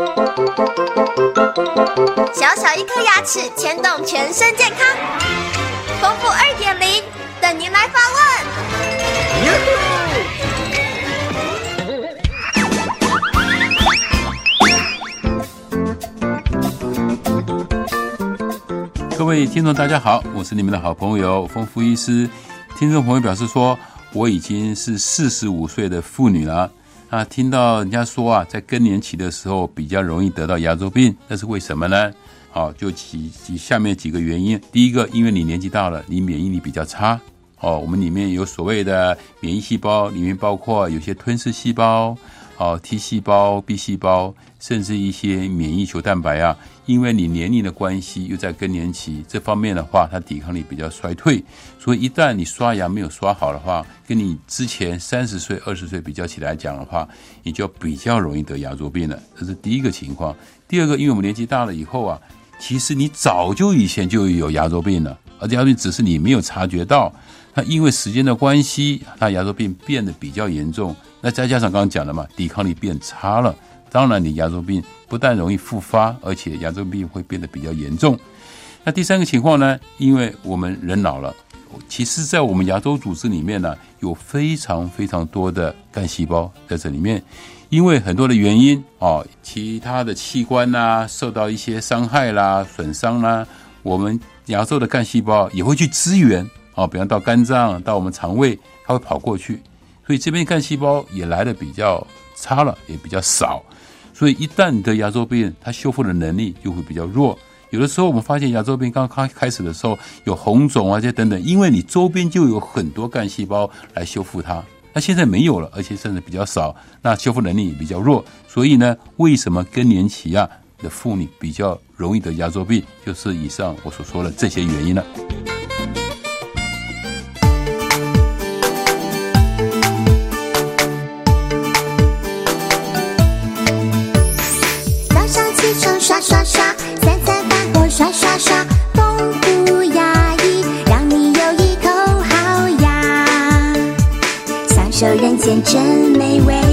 小小一颗牙齿牵动全身健康，丰富二点零等您来发问。各位听众，大家好，我是你们的好朋友丰富医师。听众朋友表示说，我已经是四十五岁的妇女了。啊，听到人家说啊，在更年期的时候比较容易得到牙周病，那是为什么呢？好，就几几下面几个原因。第一个，因为你年纪大了，你免疫力比较差。哦，我们里面有所谓的免疫细胞，里面包括有些吞噬细胞。哦，T 细胞、B 细胞，甚至一些免疫球蛋白啊，因为你年龄的关系，又在更年期这方面的话，它抵抗力比较衰退，所以一旦你刷牙没有刷好的话，跟你之前三十岁、二十岁比较起来讲的话，你就比较容易得牙周病了。这是第一个情况。第二个，因为我们年纪大了以后啊，其实你早就以前就有牙周病了，而牙周病只是你没有察觉到。那因为时间的关系，它牙周病变得比较严重。那再加上刚刚讲的嘛，抵抗力变差了，当然你牙周病不但容易复发，而且牙周病会变得比较严重。那第三个情况呢？因为我们人老了，其实，在我们牙周组织里面呢，有非常非常多的干细胞在这里面。因为很多的原因啊，其他的器官呐受到一些伤害啦、损伤啦，我们牙周的干细胞也会去支援啊，比方到肝脏、到我们肠胃，它会跑过去。所以这边干细胞也来的比较差了，也比较少。所以一旦你得牙周病，它修复的能力就会比较弱。有的时候我们发现牙周病刚刚开始的时候有红肿啊这等等，因为你周边就有很多干细胞来修复它。那现在没有了，而且甚至比较少，那修复能力也比较弱。所以呢，为什么更年期啊的妇女比较容易得牙周病，就是以上我所说的这些原因了。早上起床刷刷刷，三餐饭后刷刷刷，丰富牙龈，让你有一口好牙，享受人间真美味。